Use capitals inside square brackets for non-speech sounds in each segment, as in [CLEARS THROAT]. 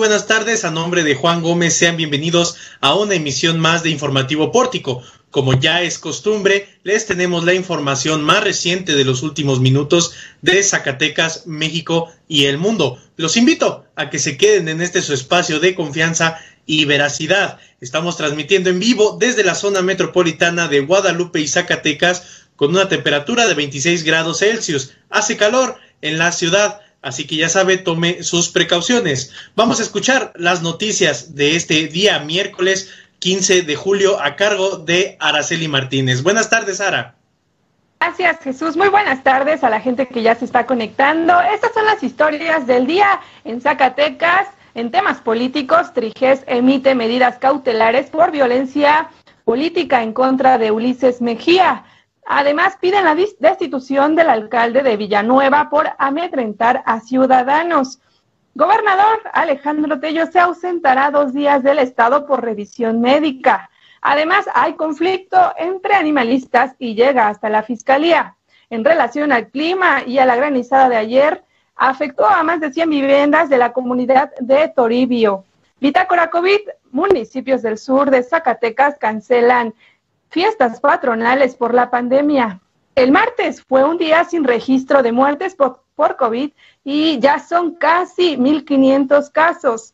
Buenas tardes. A nombre de Juan Gómez, sean bienvenidos a una emisión más de Informativo Pórtico. Como ya es costumbre, les tenemos la información más reciente de los últimos minutos de Zacatecas, México y el mundo. Los invito a que se queden en este su espacio de confianza y veracidad. Estamos transmitiendo en vivo desde la zona metropolitana de Guadalupe y Zacatecas con una temperatura de 26 grados Celsius. Hace calor en la ciudad Así que ya sabe, tome sus precauciones. Vamos a escuchar las noticias de este día miércoles 15 de julio a cargo de Araceli Martínez. Buenas tardes, Ara. Gracias, Jesús. Muy buenas tardes a la gente que ya se está conectando. Estas son las historias del día en Zacatecas. En temas políticos, Triges emite medidas cautelares por violencia política en contra de Ulises Mejía. Además, piden la destitución del alcalde de Villanueva por amedrentar a ciudadanos. Gobernador Alejandro Tello se ausentará dos días del estado por revisión médica. Además, hay conflicto entre animalistas y llega hasta la fiscalía. En relación al clima y a la granizada de ayer, afectó a más de 100 viviendas de la comunidad de Toribio. Bitácora COVID, municipios del sur de Zacatecas cancelan fiestas patronales por la pandemia. El martes fue un día sin registro de muertes por, COVID y ya son casi 1.500 casos.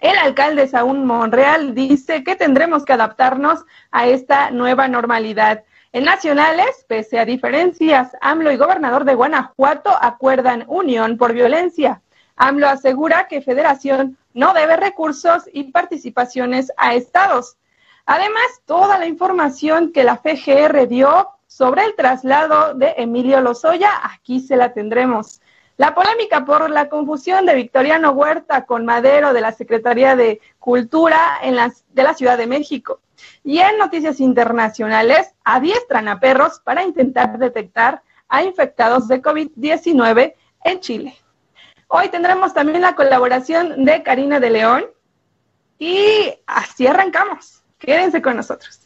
El alcalde Saúl Monreal dice que tendremos que adaptarnos a esta nueva normalidad. En nacionales, pese a diferencias, AMLO y gobernador de Guanajuato acuerdan unión por violencia. AMLO asegura que Federación no debe recursos y participaciones a estados. Además, toda la información que la FGR dio sobre el traslado de Emilio Lozoya, aquí se la tendremos. La polémica por la confusión de Victoriano Huerta con Madero de la Secretaría de Cultura en de la Ciudad de México. Y en noticias internacionales, adiestran a perros para intentar detectar a infectados de COVID-19 en Chile. Hoy tendremos también la colaboración de Karina de León y así arrancamos. Quédense con nosotros.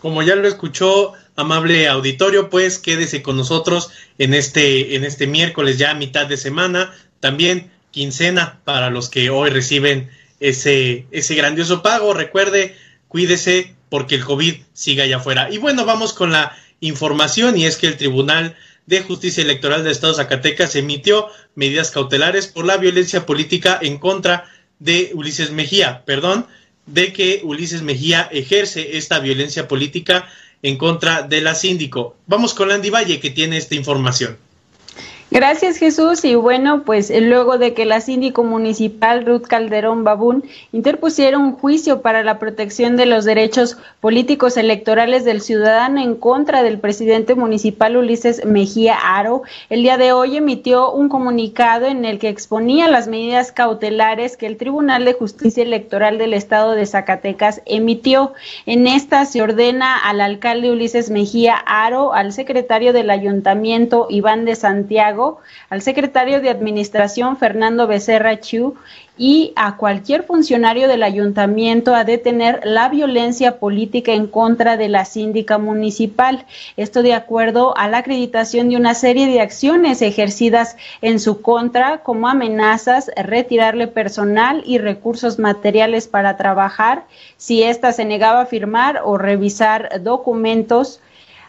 Como ya lo escuchó, amable auditorio, pues quédese con nosotros en este, en este miércoles ya mitad de semana, también quincena para los que hoy reciben ese, ese grandioso pago. Recuerde, cuídese porque el COVID siga allá afuera. Y bueno, vamos con la información y es que el Tribunal de Justicia Electoral de Estado Zacatecas emitió medidas cautelares por la violencia política en contra de Ulises Mejía, perdón, de que Ulises Mejía ejerce esta violencia política en contra de la síndico. Vamos con Landy Valle que tiene esta información. Gracias Jesús y bueno, pues luego de que la síndico municipal Ruth Calderón Babún interpusiera un juicio para la protección de los derechos políticos electorales del ciudadano en contra del presidente municipal Ulises Mejía Aro, el día de hoy emitió un comunicado en el que exponía las medidas cautelares que el Tribunal de Justicia Electoral del Estado de Zacatecas emitió. En esta se ordena al alcalde Ulises Mejía Aro, al secretario del ayuntamiento Iván de Santiago, al secretario de Administración Fernando Becerra Chu y a cualquier funcionario del ayuntamiento a detener la violencia política en contra de la síndica municipal. Esto de acuerdo a la acreditación de una serie de acciones ejercidas en su contra, como amenazas, retirarle personal y recursos materiales para trabajar, si ésta se negaba a firmar o revisar documentos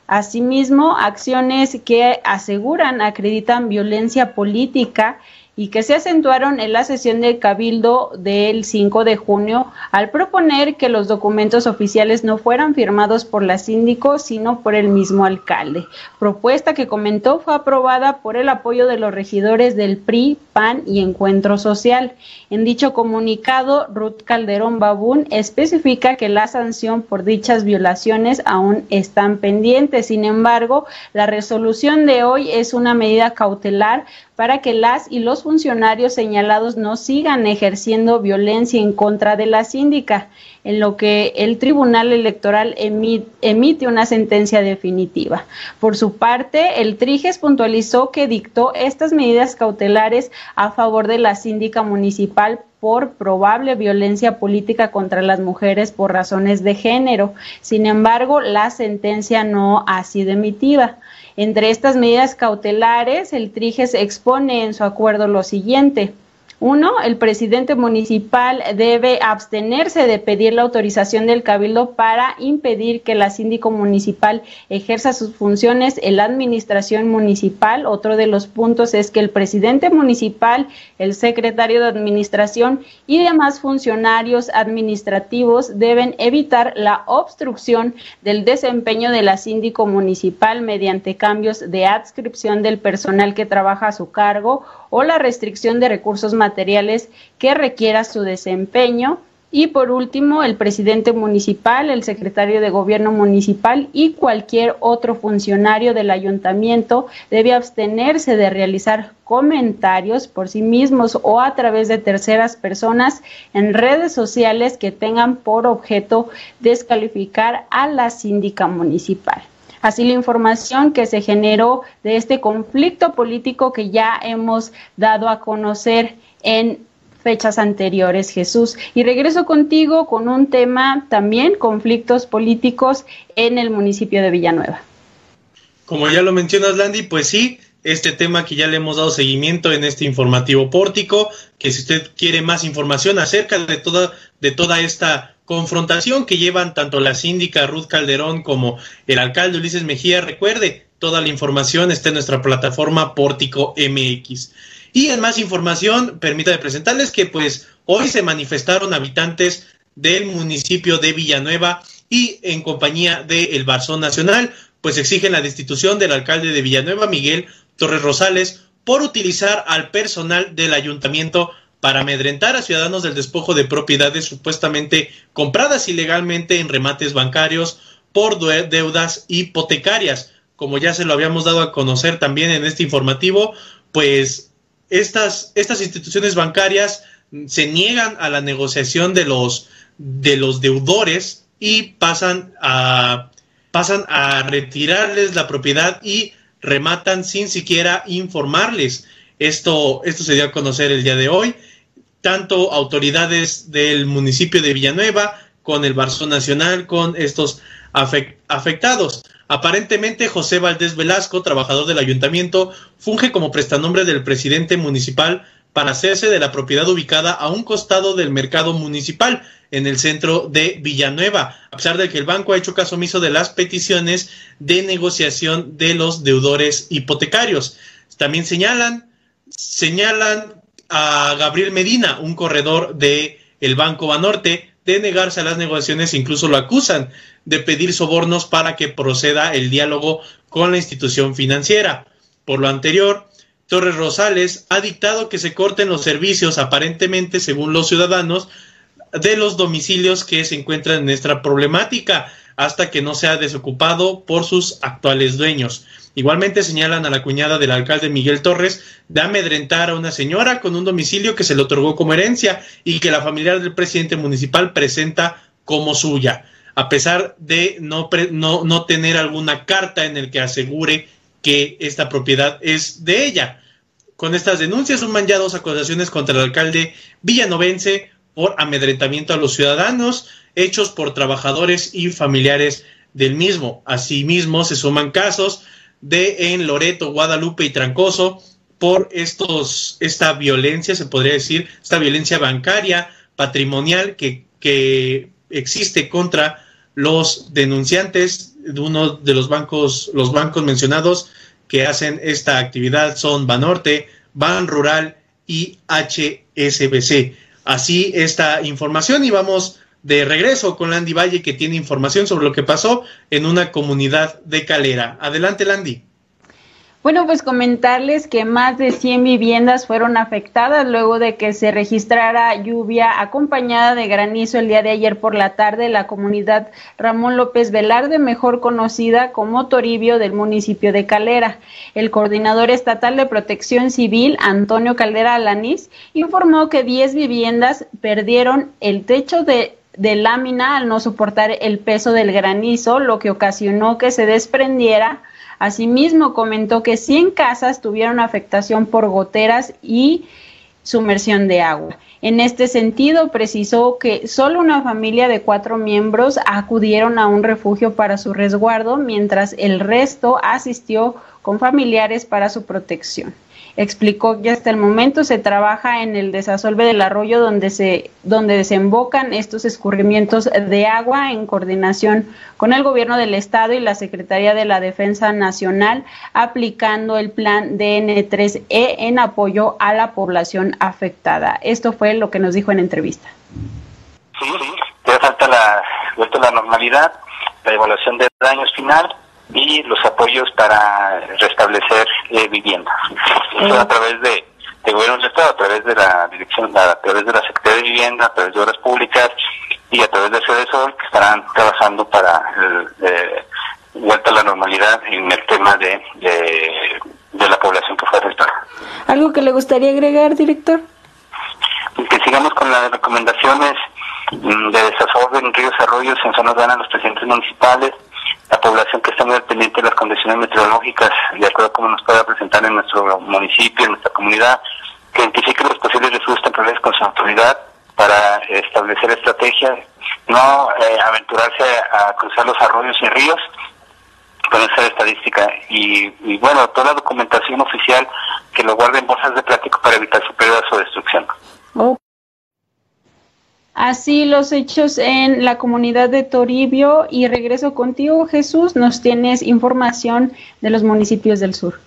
Asimismo, acciones que aseguran, acreditan violencia política y que se acentuaron en la sesión del Cabildo del 5 de junio al proponer que los documentos oficiales no fueran firmados por la síndico, sino por el mismo alcalde. Propuesta que comentó fue aprobada por el apoyo de los regidores del PRI, PAN y Encuentro Social. En dicho comunicado, Ruth Calderón Babún especifica que la sanción por dichas violaciones aún están pendientes. Sin embargo, la resolución de hoy es una medida cautelar para que las y los funcionarios señalados no sigan ejerciendo violencia en contra de la síndica, en lo que el Tribunal Electoral emite una sentencia definitiva. Por su parte, el Triges puntualizó que dictó estas medidas cautelares a favor de la síndica municipal por probable violencia política contra las mujeres por razones de género. Sin embargo, la sentencia no ha sido emitida. Entre estas medidas cautelares, el TRIGES expone en su acuerdo lo siguiente. Uno, el presidente municipal debe abstenerse de pedir la autorización del cabildo para impedir que la síndico municipal ejerza sus funciones en la administración municipal. Otro de los puntos es que el presidente municipal, el secretario de administración y demás funcionarios administrativos deben evitar la obstrucción del desempeño de la síndico municipal mediante cambios de adscripción del personal que trabaja a su cargo o la restricción de recursos materiales que requiera su desempeño. Y por último, el presidente municipal, el secretario de gobierno municipal y cualquier otro funcionario del ayuntamiento debe abstenerse de realizar comentarios por sí mismos o a través de terceras personas en redes sociales que tengan por objeto descalificar a la síndica municipal. Así la información que se generó de este conflicto político que ya hemos dado a conocer en fechas anteriores, Jesús. Y regreso contigo con un tema también, conflictos políticos en el municipio de Villanueva. Como ya lo mencionas, Landy, pues sí, este tema que ya le hemos dado seguimiento en este informativo pórtico, que si usted quiere más información acerca de toda, de toda esta confrontación que llevan tanto la síndica Ruth Calderón como el alcalde Ulises Mejía. Recuerde, toda la información está en nuestra plataforma Pórtico MX. Y en más información, permítame presentarles que pues hoy se manifestaron habitantes del municipio de Villanueva y en compañía del El Barzón Nacional, pues exigen la destitución del alcalde de Villanueva, Miguel Torres Rosales, por utilizar al personal del ayuntamiento para amedrentar a ciudadanos del despojo de propiedades supuestamente compradas ilegalmente en remates bancarios por deudas hipotecarias. Como ya se lo habíamos dado a conocer también en este informativo, pues estas, estas instituciones bancarias se niegan a la negociación de los, de los deudores y pasan a, pasan a retirarles la propiedad y rematan sin siquiera informarles. Esto, esto se dio a conocer el día de hoy. Tanto autoridades del municipio de Villanueva, con el Barzón Nacional, con estos afectados. Aparentemente, José Valdés Velasco, trabajador del ayuntamiento, funge como prestanombre del presidente municipal para hacerse de la propiedad ubicada a un costado del mercado municipal en el centro de Villanueva, a pesar de que el banco ha hecho caso omiso de las peticiones de negociación de los deudores hipotecarios. También señalan señalan a Gabriel Medina, un corredor de el Banco Banorte, de negarse a las negociaciones, incluso lo acusan de pedir sobornos para que proceda el diálogo con la institución financiera. Por lo anterior, Torres Rosales ha dictado que se corten los servicios, aparentemente, según los ciudadanos, de los domicilios que se encuentran en esta problemática, hasta que no sea desocupado por sus actuales dueños. Igualmente señalan a la cuñada del alcalde Miguel Torres de amedrentar a una señora con un domicilio que se le otorgó como herencia y que la familiar del presidente municipal presenta como suya, a pesar de no, no, no tener alguna carta en el que asegure que esta propiedad es de ella. Con estas denuncias suman ya dos acusaciones contra el alcalde villanovense por amedrentamiento a los ciudadanos, hechos por trabajadores y familiares del mismo. Asimismo, se suman casos de en Loreto, Guadalupe y Trancoso por estos, esta violencia, se podría decir, esta violencia bancaria, patrimonial que, que existe contra los denunciantes de uno de los bancos, los bancos mencionados que hacen esta actividad son Banorte, Ban Rural y HSBC. Así esta información y vamos de regreso con Landy Valle que tiene información sobre lo que pasó en una comunidad de Calera. Adelante, Landy. Bueno, pues comentarles que más de 100 viviendas fueron afectadas luego de que se registrara lluvia acompañada de granizo el día de ayer por la tarde la comunidad Ramón López Velarde, mejor conocida como Toribio del municipio de Calera. El coordinador estatal de protección civil, Antonio Caldera Alanís, informó que 10 viviendas perdieron el techo de de lámina al no soportar el peso del granizo, lo que ocasionó que se desprendiera. Asimismo, comentó que 100 casas tuvieron afectación por goteras y sumersión de agua. En este sentido, precisó que solo una familia de cuatro miembros acudieron a un refugio para su resguardo, mientras el resto asistió con familiares para su protección. Explicó que hasta el momento se trabaja en el desasolve del arroyo donde se donde desembocan estos escurrimientos de agua en coordinación con el gobierno del estado y la Secretaría de la Defensa Nacional aplicando el plan DN3E en apoyo a la población afectada. Esto fue lo que nos dijo en entrevista. Sí, sí, ya falta la, la normalidad, la evaluación de daños final y los apoyos para restablecer eh, viviendas. a través de, de gobierno del Estado, a través de la dirección, a través de la Secretaría de Vivienda, a través de obras públicas y a través de Sol que estarán trabajando para eh, vuelta a la normalidad en el tema de, de, la población que fue afectada. ¿Algo que le gustaría agregar, director? Que sigamos con las recomendaciones mm, de desahogo en ríos, arroyos, en zonas de los presidentes municipales, la población que está muy pendiente de las condiciones meteorológicas, de acuerdo a cómo nos pueda presentar en nuestro municipio, en nuestra comunidad, que identifique los posibles riesgos temporales con su autoridad para establecer estrategias, no eh, aventurarse a, cruzar los arroyos y ríos con esa estadística y, bueno, toda la documentación oficial que lo guarde en bolsas de plástico para evitar su pérdida o destrucción. Así los hechos en la comunidad de Toribio y regreso contigo Jesús, nos tienes información de los municipios del sur.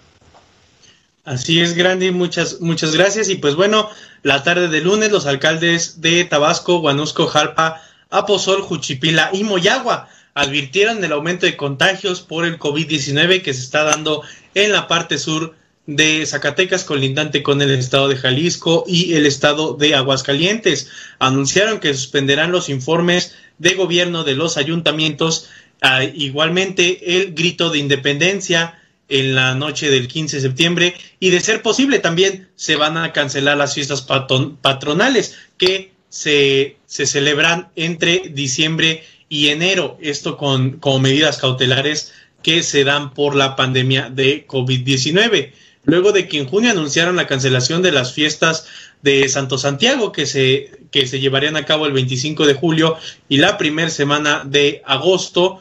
Así es, Grande, muchas, muchas gracias. Y pues bueno, la tarde de lunes los alcaldes de Tabasco, Guanusco, Jalpa, Aposol, Juchipila y Moyagua advirtieron del aumento de contagios por el COVID-19 que se está dando en la parte sur de Zacatecas, colindante con el estado de Jalisco y el estado de Aguascalientes. Anunciaron que suspenderán los informes de gobierno de los ayuntamientos, ah, igualmente el grito de independencia en la noche del 15 de septiembre y de ser posible también se van a cancelar las fiestas patronales que se, se celebran entre diciembre y enero, esto con, con medidas cautelares que se dan por la pandemia de COVID-19 luego de que en junio anunciaron la cancelación de las fiestas de Santo Santiago que se, que se llevarían a cabo el 25 de julio y la primera semana de agosto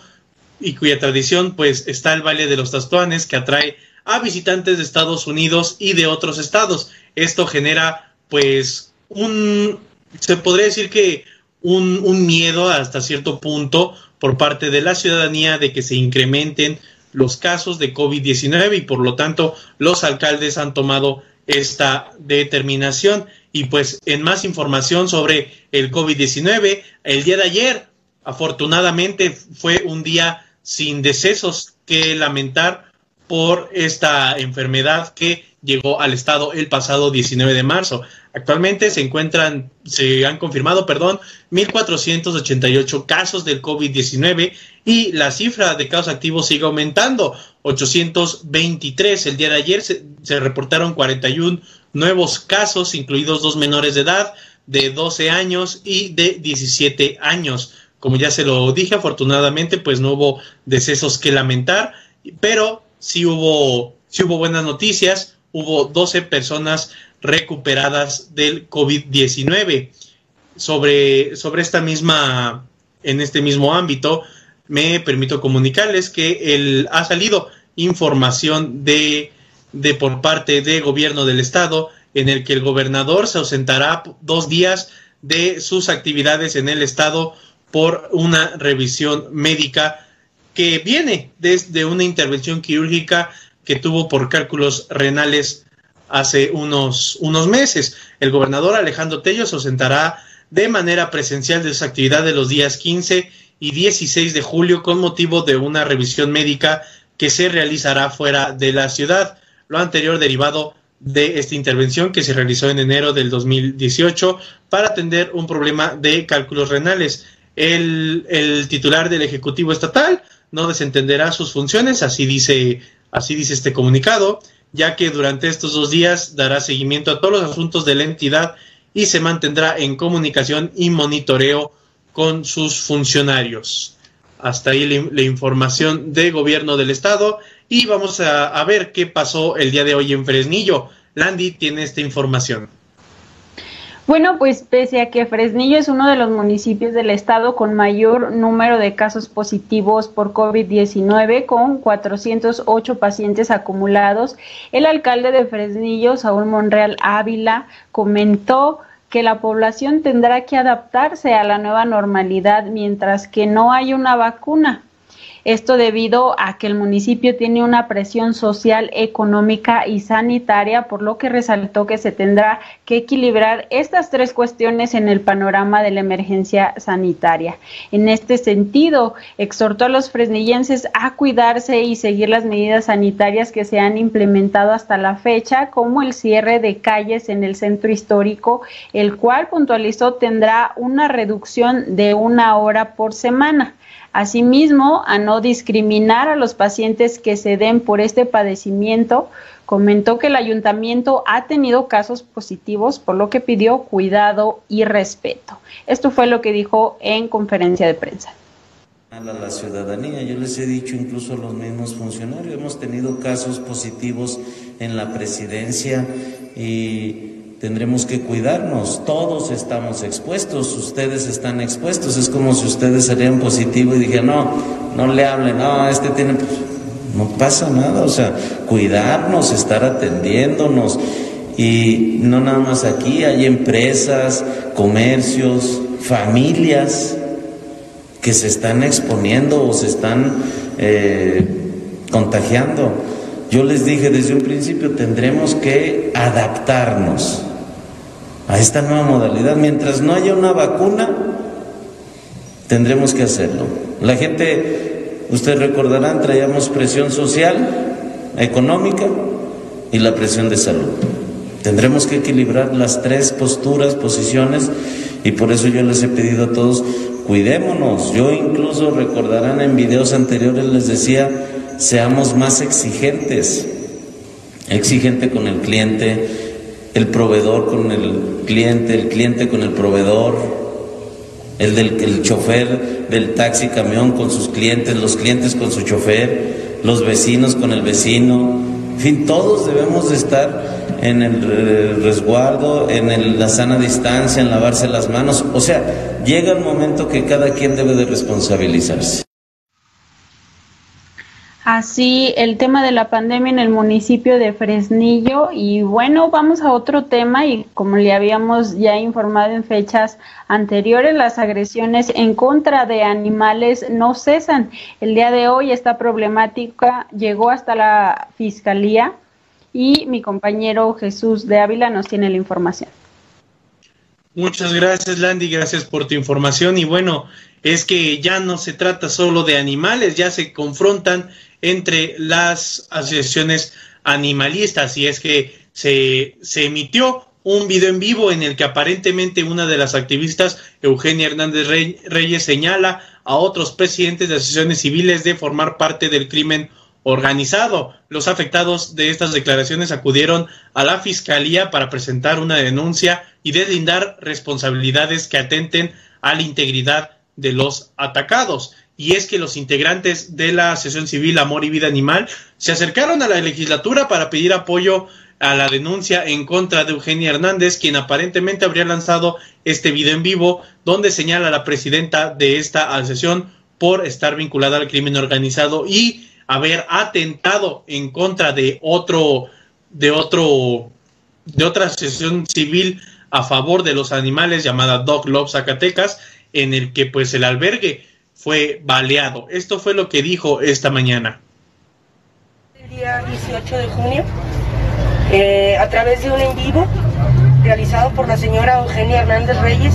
y cuya tradición pues está el baile de los tastuanes que atrae a visitantes de Estados Unidos y de otros estados. Esto genera pues un, se podría decir que un, un miedo hasta cierto punto por parte de la ciudadanía de que se incrementen los casos de COVID-19 y por lo tanto los alcaldes han tomado esta determinación. Y pues en más información sobre el COVID-19, el día de ayer, afortunadamente, fue un día sin decesos que lamentar por esta enfermedad que llegó al estado el pasado 19 de marzo. Actualmente se encuentran, se han confirmado, perdón, 1.488 casos del COVID-19 y la cifra de casos activos sigue aumentando, 823. El día de ayer se, se, reportaron 41 nuevos casos, incluidos dos menores de edad de 12 años y de 17 años. Como ya se lo dije, afortunadamente, pues no hubo decesos que lamentar, pero sí hubo, sí hubo buenas noticias. Hubo 12 personas recuperadas del COVID-19. Sobre, sobre esta misma, en este mismo ámbito, me permito comunicarles que el, ha salido información de, de por parte del gobierno del estado en el que el gobernador se ausentará dos días de sus actividades en el estado por una revisión médica que viene desde una intervención quirúrgica que tuvo por cálculos renales hace unos, unos meses. El gobernador Alejandro Tello se sentará de manera presencial de sus actividades los días 15 y 16 de julio con motivo de una revisión médica que se realizará fuera de la ciudad. Lo anterior derivado de esta intervención que se realizó en enero del 2018 para atender un problema de cálculos renales. El, el titular del Ejecutivo Estatal no desentenderá sus funciones, así dice, así dice este comunicado ya que durante estos dos días dará seguimiento a todos los asuntos de la entidad y se mantendrá en comunicación y monitoreo con sus funcionarios. Hasta ahí la, información de gobierno del estado y vamos a, a ver qué pasó el día de hoy en Fresnillo. Landy tiene esta información. Bueno, pues pese a que Fresnillo es uno de los municipios del estado con mayor número de casos positivos por COVID-19, con 408 pacientes acumulados, el alcalde de Fresnillo, Saúl Monreal Ávila, comentó que la población tendrá que adaptarse a la nueva normalidad mientras que no hay una vacuna. Esto debido a que el municipio tiene una presión social, económica y sanitaria, por lo que resaltó que se tendrá que equilibrar estas tres cuestiones en el panorama de la emergencia sanitaria. En este sentido, exhortó a los fresnillenses a cuidarse y seguir las medidas sanitarias que se han implementado hasta la fecha, como el cierre de calles en el centro histórico, el cual puntualizó tendrá una reducción de una hora por semana. Asimismo, a no discriminar a los pacientes que se den por este padecimiento, comentó que el ayuntamiento ha tenido casos positivos, por lo que pidió cuidado y respeto. Esto fue lo que dijo en conferencia de prensa. A la ciudadanía, yo les he dicho incluso a los mismos funcionarios, hemos tenido casos positivos en la presidencia y tendremos que cuidarnos, todos estamos expuestos, ustedes están expuestos, es como si ustedes serían positivos y dijeran, no, no le hablen, no, este tiene, no pasa nada, o sea, cuidarnos, estar atendiéndonos. Y no nada más aquí, hay empresas, comercios, familias que se están exponiendo o se están eh, contagiando. Yo les dije desde un principio, tendremos que adaptarnos a esta nueva modalidad. Mientras no haya una vacuna, tendremos que hacerlo. La gente, ustedes recordarán, traíamos presión social, económica y la presión de salud. Tendremos que equilibrar las tres posturas, posiciones, y por eso yo les he pedido a todos, cuidémonos. Yo incluso recordarán en videos anteriores les decía, seamos más exigentes, exigente con el cliente, el proveedor con el cliente, el cliente con el proveedor, el del el chofer del taxi camión con sus clientes, los clientes con su chofer, los vecinos con el vecino, en fin, todos debemos de estar en el resguardo, en la sana distancia, en lavarse las manos, o sea, llega el momento que cada quien debe de responsabilizarse. Así el tema de la pandemia en el municipio de Fresnillo y bueno, vamos a otro tema y como le habíamos ya informado en fechas anteriores, las agresiones en contra de animales no cesan. El día de hoy esta problemática llegó hasta la fiscalía y mi compañero Jesús de Ávila nos tiene la información. Muchas gracias, Landy, gracias por tu información y bueno, es que ya no se trata solo de animales, ya se confrontan entre las asociaciones animalistas y es que se, se emitió un video en vivo en el que aparentemente una de las activistas, Eugenia Hernández Reyes, señala a otros presidentes de asociaciones civiles de formar parte del crimen organizado. Los afectados de estas declaraciones acudieron a la fiscalía para presentar una denuncia y deslindar responsabilidades que atenten a la integridad de los atacados y es que los integrantes de la Asociación Civil Amor y Vida Animal se acercaron a la legislatura para pedir apoyo a la denuncia en contra de Eugenia Hernández, quien aparentemente habría lanzado este video en vivo donde señala a la presidenta de esta asociación por estar vinculada al crimen organizado y haber atentado en contra de otro de otro de otra asociación civil a favor de los animales llamada Dog Love Zacatecas en el que pues el albergue fue baleado. Esto fue lo que dijo esta mañana. El día 18 de junio, eh, a través de un en vivo realizado por la señora Eugenia Hernández Reyes,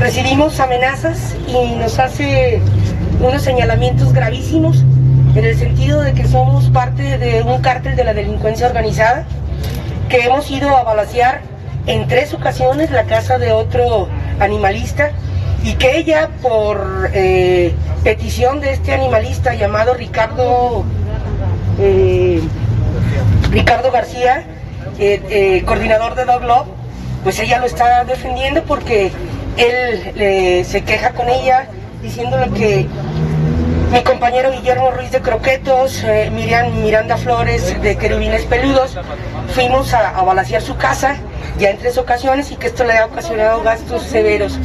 recibimos amenazas y nos hace unos señalamientos gravísimos en el sentido de que somos parte de un cártel de la delincuencia organizada, que hemos ido a balasear en tres ocasiones la casa de otro animalista y que ella, por eh, petición de este animalista llamado Ricardo, eh, Ricardo García, eh, coordinador de Dog Love, pues ella lo está defendiendo porque él se queja con ella diciéndole que mi compañero Guillermo Ruiz de Croquetos, Miriam Miranda Flores de Querubines Peludos, fuimos a, a balasear su casa ya en tres ocasiones y que esto le ha ocasionado gastos severos.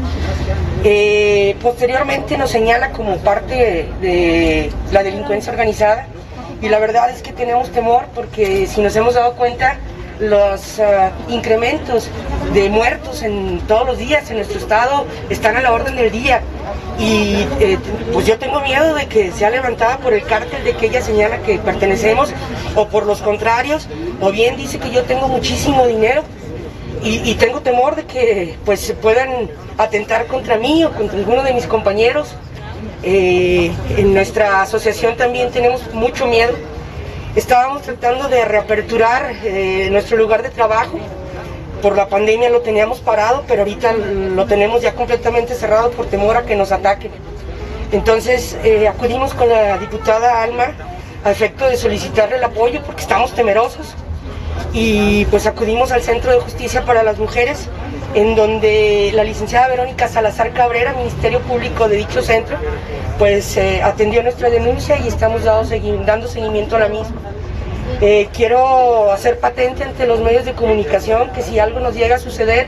Eh, posteriormente nos señala como parte de la delincuencia organizada y la verdad es que tenemos temor porque si nos hemos dado cuenta los uh, incrementos de muertos en todos los días en nuestro estado están a la orden del día. Y eh, pues yo tengo miedo de que sea levantada por el cártel de que ella señala que pertenecemos o por los contrarios o bien dice que yo tengo muchísimo dinero y, tengo temor de que pues puedan atentar contra mí o contra alguno de mis compañeros eh, en nuestra asociación también tenemos mucho miedo Estábamos tratando de reaperturar eh, nuestro lugar de trabajo. Por la pandemia lo teníamos parado, pero ahorita lo tenemos ya completamente cerrado por temor a que nos ataquen. Entonces eh, acudimos con la diputada Alma a efecto de solicitarle el apoyo porque estamos temerosos y pues acudimos al Centro de Justicia para las Mujeres en donde la licenciada Verónica Salazar Cabrera, Ministerio Público de dicho centro, pues eh, atendió nuestra denuncia y estamos dando seguimiento a la misma. Eh, quiero hacer patente ante los medios de comunicación que si algo nos llega a suceder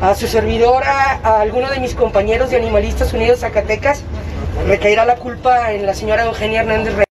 a su servidora, a alguno de mis compañeros de Animalistas Unidos Zacatecas, recaerá la culpa en la señora Eugenia Hernández Reyes.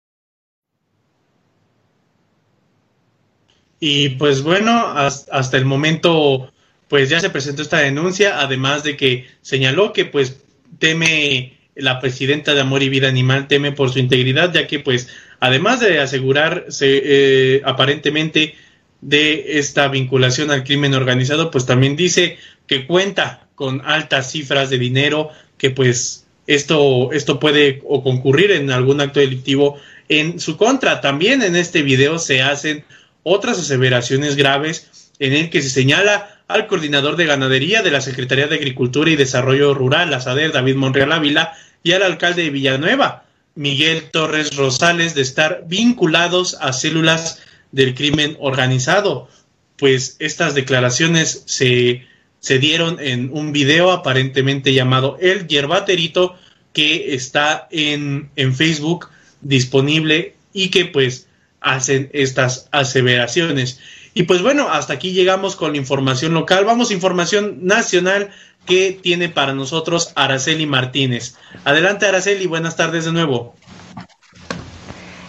Y pues bueno, hasta el momento pues ya se presentó esta denuncia, además de que señaló que pues teme la presidenta de Amor y Vida Animal teme por su integridad, ya que pues además de asegurarse eh, aparentemente de esta vinculación al crimen organizado, pues también dice que cuenta con altas cifras de dinero, que pues esto, esto puede o concurrir en algún acto delictivo en su contra. También en este video se hacen otras aseveraciones graves en el que se señala al coordinador de ganadería de la Secretaría de Agricultura y Desarrollo Rural, la SADER, David Monreal Ávila, y al alcalde de Villanueva, Miguel Torres Rosales, de estar vinculados a células del crimen organizado. Pues estas declaraciones se, se dieron en un video aparentemente llamado El Yerbaterito, que está en, en Facebook disponible y que pues hacen estas aseveraciones. Y pues bueno, hasta aquí llegamos con la información local. Vamos a información nacional que tiene para nosotros Araceli Martínez. Adelante Araceli, buenas tardes de nuevo.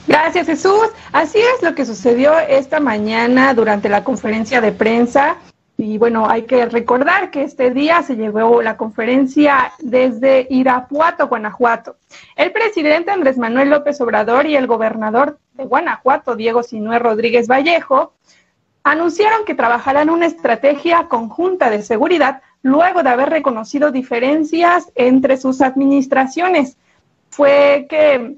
Gracias Jesús. Así es lo que sucedió esta mañana durante la conferencia de prensa. Y bueno, hay que recordar que este día se llevó la conferencia desde Irapuato, Guanajuato. El presidente Andrés Manuel López Obrador y el gobernador de Guanajuato, Diego Sinué Rodríguez Vallejo, anunciaron que trabajarán una estrategia conjunta de seguridad luego de haber reconocido diferencias entre sus administraciones. Fue que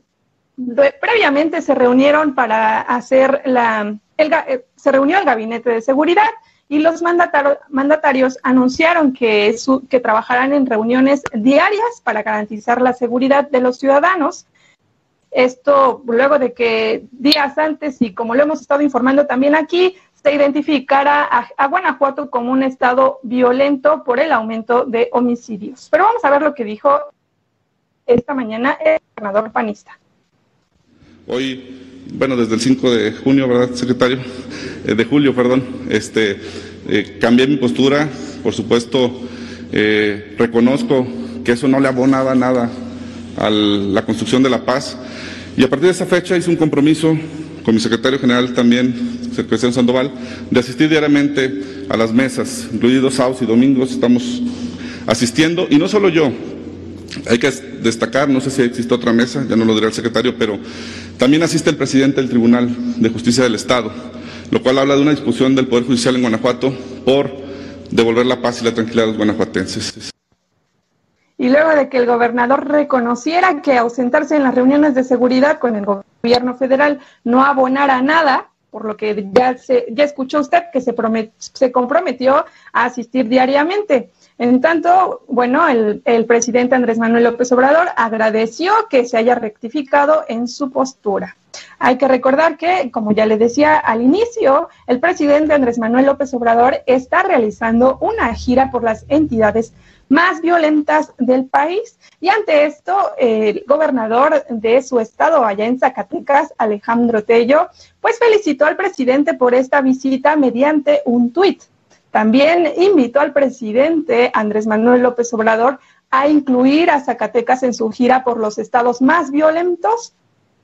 previamente se reunieron para hacer la, eh, se reunió el gabinete de seguridad y los mandatarios anunciaron que, trabajarán en reuniones diarias para garantizar la seguridad de los ciudadanos. Esto luego de que días antes, y como lo hemos estado informando también aquí, se identificara a, Guanajuato como un estado violento por el aumento de homicidios. Pero vamos a ver lo que dijo esta mañana el gobernador panista. Hoy, bueno, desde el 5 de junio, ¿verdad, secretario? Eh, de julio, perdón, este, eh, cambié mi postura, por supuesto, eh, reconozco que eso no le abonaba nada a la construcción de la paz. Y a partir de esa fecha hice un compromiso con mi secretario general también, Cristian Sandoval, de asistir diariamente a las mesas, incluidos sábados y domingos, estamos asistiendo, y no solo yo, hay que destacar, no sé si existe otra mesa, ya no lo dirá el secretario, pero también asiste el presidente del Tribunal de Justicia del Estado, lo cual habla de una discusión del Poder Judicial en Guanajuato por devolver la paz y la tranquilidad a los guanajuatenses. Y luego de que el gobernador reconociera que ausentarse en las reuniones de seguridad con el gobierno federal no abonara nada, por lo que ya, se, ya escuchó usted que se, se comprometió a asistir diariamente. En tanto, bueno, el, el, presidente Andrés Manuel López Obrador agradeció que se haya rectificado en su postura. Hay que recordar que, como ya le decía al inicio, el presidente Andrés Manuel López Obrador está realizando una gira por las entidades más violentas del país. Y ante esto, el gobernador de su estado, allá en Zacatecas, Alejandro Tello, pues felicitó al presidente por esta visita mediante un tuit. También invitó al presidente Andrés Manuel López Obrador a incluir a Zacatecas en su gira por los estados más violentos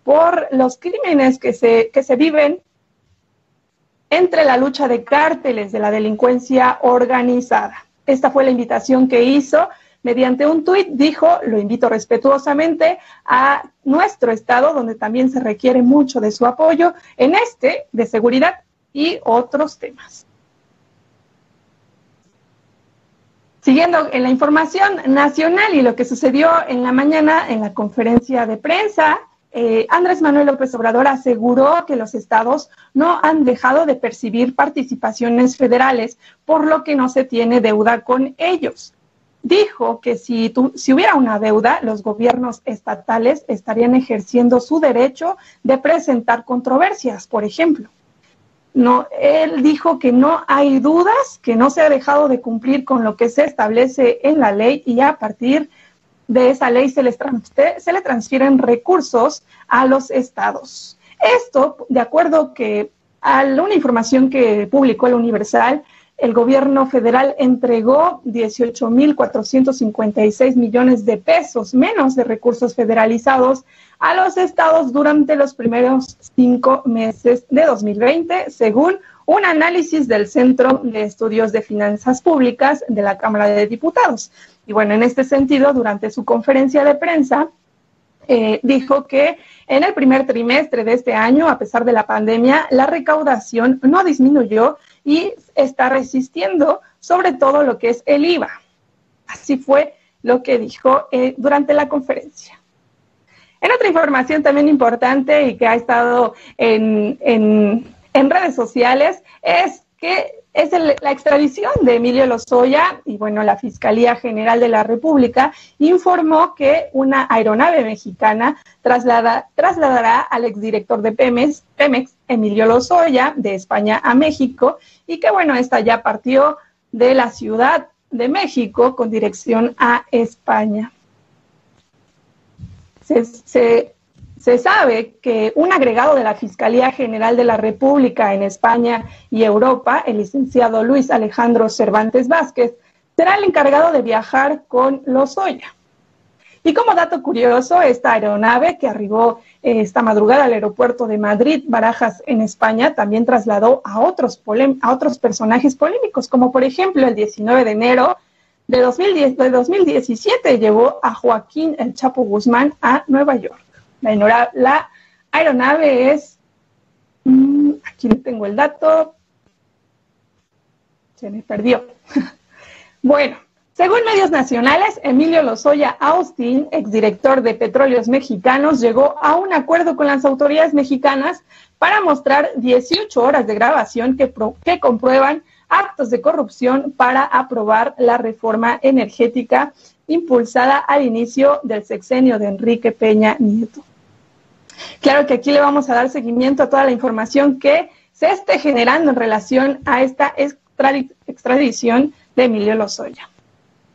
por los crímenes que se, que se viven entre la lucha de cárteles de la delincuencia organizada. Esta fue la invitación que hizo mediante un tuit, dijo, lo invito respetuosamente a nuestro estado, donde también se requiere mucho de su apoyo en este de seguridad y otros temas. Siguiendo en la información nacional y lo que sucedió en la mañana en la conferencia de prensa, eh, Andrés Manuel López Obrador aseguró que los estados no han dejado de percibir participaciones federales, por lo que no se tiene deuda con ellos. Dijo que si, si hubiera una deuda, los gobiernos estatales estarían ejerciendo su derecho de presentar controversias, por ejemplo. No, él dijo que no hay dudas, que no se ha dejado de cumplir con lo que se establece en la ley y a partir de esa ley se, les se le transfieren recursos a los estados. Esto, de acuerdo que a una información que publicó el Universal, el gobierno federal entregó 18.456 millones de pesos menos de recursos federalizados a los estados durante los primeros cinco meses de 2020, según un análisis del Centro de Estudios de Finanzas Públicas de la Cámara de Diputados. Y bueno, en este sentido, durante su conferencia de prensa, eh, dijo que en el primer trimestre de este año, a pesar de la pandemia, la recaudación no disminuyó y está resistiendo sobre todo lo que es el IVA. Así fue lo que dijo eh, durante la conferencia. En otra información también importante y que ha estado en, en redes sociales es que es la extradición de Emilio Lozoya y bueno, la Fiscalía General de la República informó que una aeronave mexicana trasladará al exdirector de Pemex, Pemex, Emilio Lozoya, de España a México y que bueno, esta ya partió de la Ciudad de México con dirección a España. Se se sabe que un agregado de la Fiscalía General de la República en España y Europa, el licenciado Luis Alejandro Cervantes Vázquez, será el encargado de viajar con Lozoya. Y como dato curioso, esta aeronave que arribó eh, esta madrugada al aeropuerto de Madrid, Barajas, en España, también trasladó a otros, a otros personajes polémicos, como por ejemplo el 19 de enero de, 2010, de 2017 llevó a Joaquín El Chapo Guzmán a Nueva York. La, aeronave es, mm, aquí tengo el dato, se me perdió. [LAUGHS] bueno, según medios nacionales, Emilio Lozoya Austin, exdirector de Petróleos Mexicanos, llegó a un acuerdo con las autoridades mexicanas para mostrar 18 horas de grabación que comprueban actos de corrupción para aprobar la reforma energética impulsada al inicio del sexenio de Enrique Peña Nieto. Claro que aquí le vamos a dar seguimiento a toda la información que se esté generando en relación a esta extradición de Emilio Lozoya.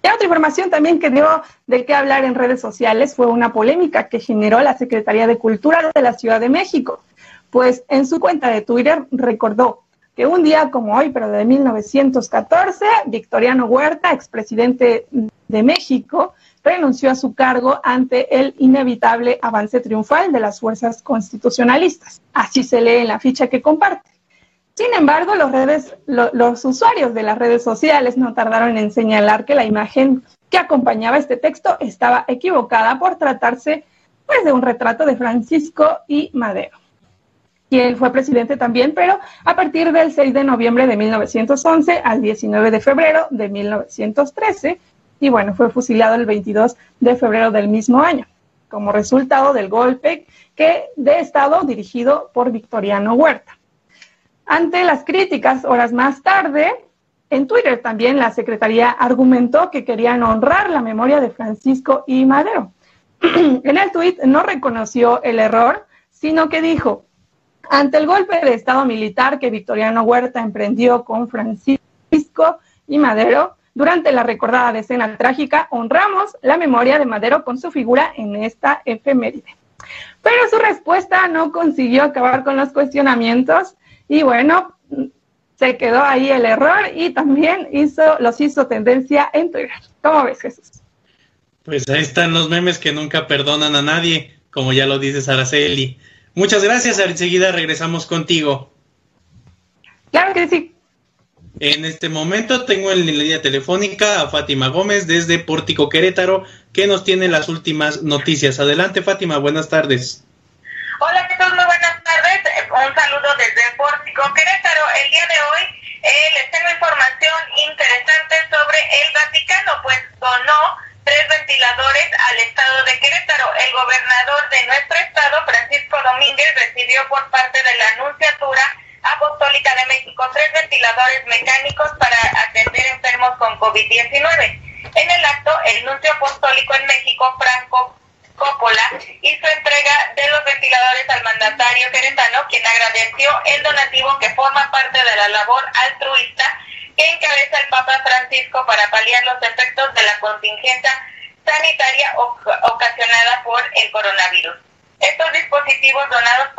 Y otra información también que dio de qué hablar en redes sociales fue una polémica que generó la Secretaría de Cultura de la Ciudad de México, pues en su cuenta de Twitter recordó que un día como hoy, pero de 1914, Victoriano Huerta, expresidente de México, renunció a su cargo ante el inevitable avance triunfal de las fuerzas constitucionalistas. Así se lee en la ficha que comparte. Sin embargo, los, redes, los usuarios de las redes sociales no tardaron en señalar que la imagen que acompañaba este texto estaba equivocada por tratarse pues, de un retrato de Francisco y Madero. Él fue presidente también, pero a partir del 6 de noviembre de 1911 al 19 de febrero de 1913, y bueno, fue fusilado el 22 de febrero del mismo año, como resultado del golpe que de Estado dirigido por Victoriano Huerta. Ante las críticas, horas más tarde, en Twitter también la Secretaría argumentó que querían honrar la memoria de Francisco y Madero. [CLEARS THROAT] en el tuit no reconoció el error, sino que dijo, ante el golpe de Estado militar que Victoriano Huerta emprendió con Francisco y Madero, Durante la recordada decena trágica, honramos la memoria de Madero con su figura en esta efeméride. Pero su respuesta no consiguió acabar con los cuestionamientos y bueno, se quedó ahí el error y también los hizo tendencia en Twitter. ¿Cómo ves, Jesús? Pues ahí están los memes que nunca perdonan a nadie, como ya lo dice Araceli. Muchas gracias, enseguida regresamos contigo. Claro que sí. En este momento tengo en la línea telefónica a Fátima Gómez desde Pórtico Querétaro, que nos tiene las últimas noticias. Adelante, Fátima, buenas tardes. Hola, ¿qué tal? Muy buenas tardes. Un saludo desde Pórtico 2019. En el acto, el nuncio apostólico en México, Franco Coppola, hizo entrega de los ventiladores al mandatario queretano, quien agradeció el donativo que forma parte de la labor altruista que encabeza el Papa Francisco para paliar los efectos de la contingencia sanitaria ocasionada por el coronavirus. Estos dispositivos donados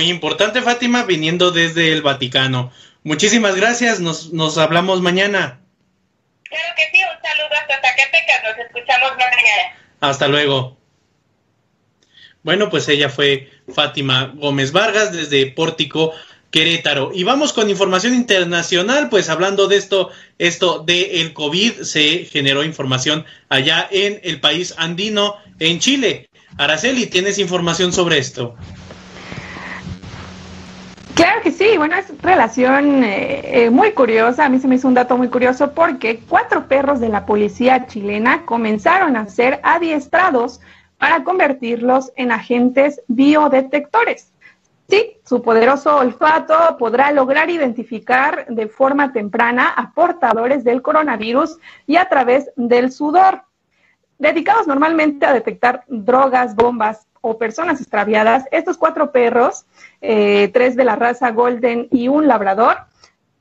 muy importante, Fátima, viniendo desde el Vaticano. Muchísimas gracias, nos, nos hablamos mañana. Claro que sí, un saludo hasta Zacatecas, nos escuchamos mañana. Hasta luego. Bueno, pues ella fue Fátima Gómez Vargas desde Pórtico Querétaro. Y vamos con información internacional, pues hablando de esto, esto de el COVID, se generó información allá en el país andino, en Chile. Araceli, ¿tienes información sobre esto? Claro que sí, bueno, es relación eh, eh, muy curiosa, a mí se me hizo un dato muy curioso porque cuatro perros de la policía chilena comenzaron a ser adiestrados para convertirlos en agentes biodetectores. Sí, su poderoso olfato podrá lograr identificar de forma temprana a portadores del coronavirus y a través del sudor. Dedicados normalmente a detectar drogas, bombas o personas extraviadas, estos cuatro perros, eh, tres de la raza Golden y un labrador,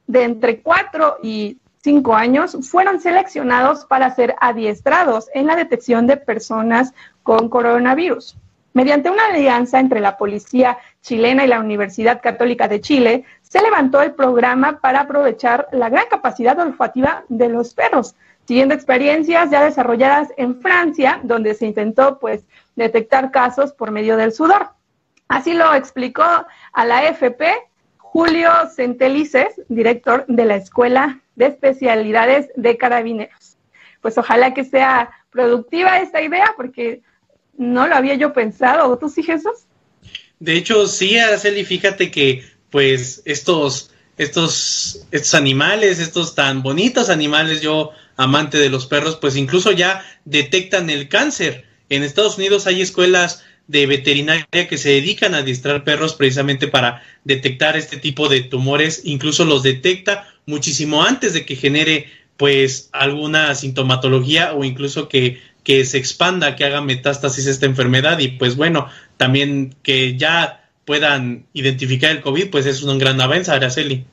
de entre cuatro y cinco años, fueron seleccionados para ser adiestrados en la detección de personas con coronavirus. Mediante una alianza entre la policía chilena y la Universidad Católica de Chile, se levantó el programa para aprovechar la gran capacidad olfativa de los perros, siguiendo experiencias ya desarrolladas en Francia, donde se intentó pues detectar casos por medio del sudor. Así lo explicó a la FP Julio Centelices, director de la Escuela de Especialidades de Carabineros. Pues ojalá que sea productiva esta idea, porque no lo había yo pensado. ¿Tú sí, Jesús? De hecho, sí, Araceli, fíjate que pues estos, estos, estos animales, estos tan bonitos animales, yo amante de los perros, pues incluso ya detectan el cáncer. En Estados Unidos hay escuelas de veterinaria que se dedican a adiestrar perros precisamente para detectar este tipo de tumores, incluso los detecta muchísimo antes de que genere pues alguna sintomatología o incluso que que se expanda, que haga metástasis esta enfermedad y pues bueno, también que ya puedan identificar el COVID, pues es un gran avance, Araceli.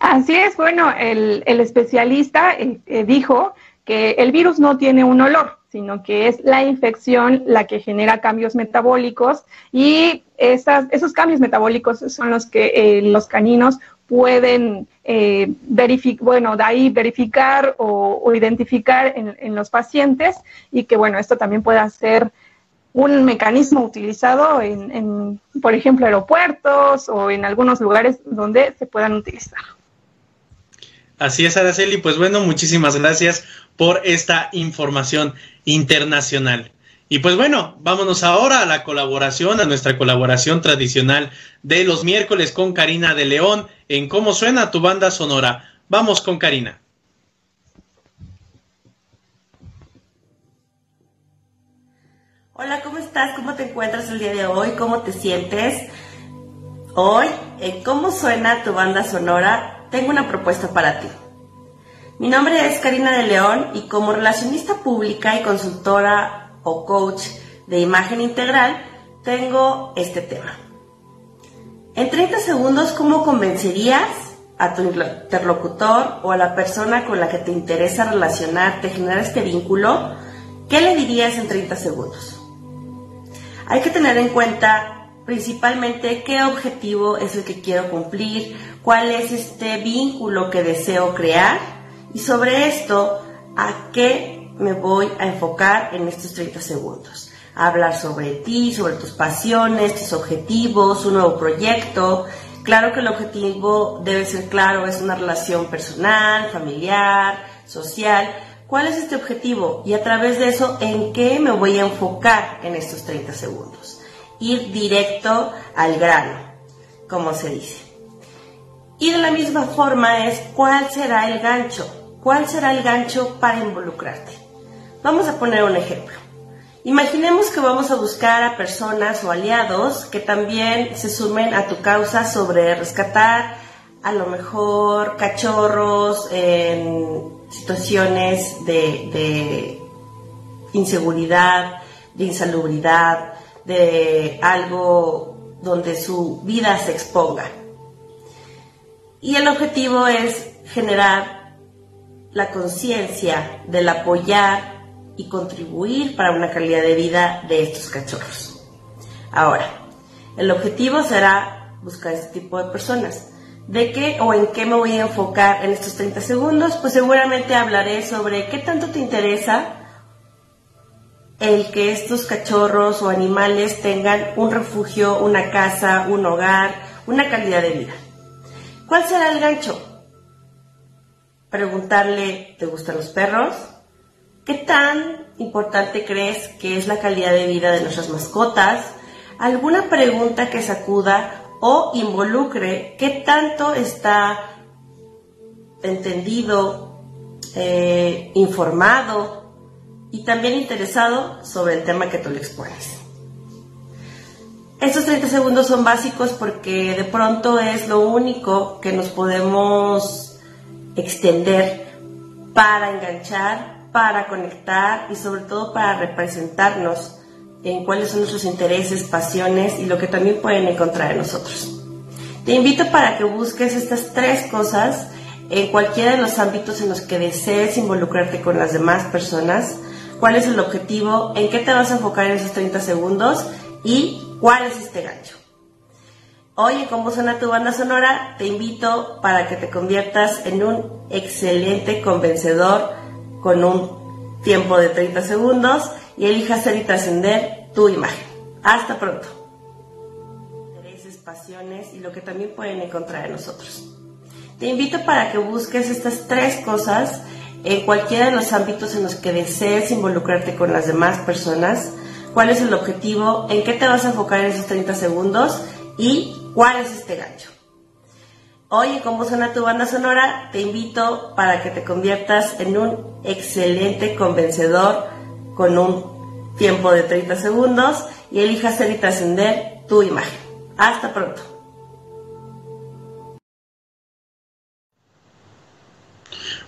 Así es, bueno, el, el especialista eh, eh, dijo que el virus no tiene un olor, sino que es la infección la que genera cambios metabólicos y esas, esos cambios metabólicos son los que eh, los caninos pueden eh, verificar, bueno, de ahí verificar o, identificar en, los pacientes y que, bueno, esto también pueda ser un mecanismo utilizado en, por ejemplo, aeropuertos o en algunos lugares donde se puedan utilizar. Así es, Araceli. Pues bueno, muchísimas gracias por esta información internacional. Y pues bueno, vámonos ahora a la colaboración, a nuestra colaboración tradicional de los miércoles con Karina de León en cómo suena tu banda sonora. Vamos con Karina. Hola, ¿cómo estás? ¿Cómo te encuentras el día de hoy? ¿Cómo te sientes? Hoy, en Cómo suena tu banda sonora, tengo una propuesta para ti. Mi nombre es Karina de León y como relacionista pública y consultora o coach de imagen integral, tengo este tema. En 30 segundos, ¿cómo convencerías a tu interlocutor o a la persona con la que te interesa relacionarte, generar este vínculo? ¿Qué le dirías en 30 segundos? Hay que tener en cuenta principalmente qué objetivo es el que quiero cumplir, cuál es este vínculo que deseo crear y sobre esto a qué me voy a enfocar en estos 30 segundos. Hablar sobre ti, sobre tus pasiones, tus objetivos, un nuevo proyecto. Claro que el objetivo debe ser claro, es una relación personal, familiar, social, ¿Cuál es este objetivo? Y a través de eso, ¿en qué me voy a enfocar en estos 30 segundos? Ir directo al grano, como se dice. Y de la misma forma es, ¿cuál será el gancho? ¿Cuál será el gancho para involucrarte? Vamos a poner un ejemplo. Imaginemos que vamos a buscar a personas o aliados que también se sumen a tu causa sobre rescatar a lo mejor cachorros en situaciones de, inseguridad, de insalubridad, de algo donde su vida se exponga. Y el objetivo es generar la conciencia del apoyar y contribuir para una calidad de vida de estos cachorros. Ahora, el objetivo será buscar este tipo de personas ¿De qué o en qué me voy a enfocar en estos 30 segundos? Pues seguramente hablaré sobre qué tanto te interesa el que estos cachorros o animales tengan un refugio, una casa, un hogar, una calidad de vida. ¿Cuál será el gancho? Preguntarle, ¿te gustan los perros? ¿Qué tan importante crees que es la calidad de vida de nuestras mascotas? ¿Alguna pregunta que sacuda o involucre qué tanto está entendido, eh, informado y también interesado sobre el tema que tú le expones. Estos 30 segundos son básicos porque de pronto es lo único que nos podemos extender para enganchar, para conectar y sobre todo para representarnos en cuáles son nuestros intereses, pasiones y lo que también pueden encontrar en nosotros. Te invito para que busques estas tres cosas en cualquiera de los ámbitos en los que desees involucrarte con las demás personas, cuál es el objetivo, en qué te vas a enfocar en esos 30 segundos y cuál es este gancho. Hoy en Cómo suena tu banda sonora te invito para que te conviertas en un excelente convencedor con un tiempo de 30 segundos y elijas ser y trascender tu imagen. Hasta pronto. Intereses, pasiones y lo que también pueden encontrar en nosotros. Te invito para que busques estas tres cosas en cualquiera de los ámbitos en los que desees involucrarte con las demás personas, cuál es el objetivo, en qué te vas a enfocar en esos 30 segundos y cuál es este gancho. Hoy en Cómo suena tu banda sonora te invito para que te conviertas en un excelente convencedor con un tiempo de 30 segundos y elija hacer y trascender tu imagen. Hasta pronto.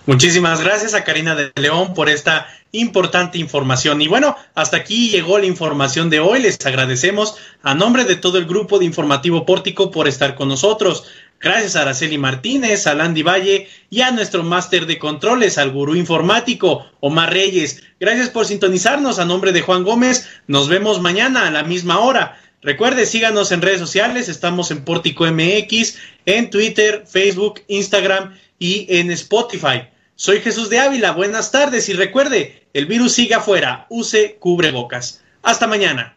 Muchísimas gracias a Karina de León por esta importante información. Y bueno, hasta aquí llegó la información de hoy. Les agradecemos a nombre de todo el grupo de Informativo Pórtico por estar con nosotros. Gracias a Araceli Martínez, a Landy Valle y a nuestro máster de controles, al gurú informático, Omar Reyes. Gracias por sintonizarnos. A nombre de Juan Gómez, nos vemos mañana a la misma hora. Recuerde, síganos en redes sociales. Estamos en Pórtico MX, en Twitter, Facebook, Instagram y en Spotify. Soy Jesús de Ávila. Buenas tardes y recuerde, el virus sigue afuera. Use cubrebocas. Hasta mañana.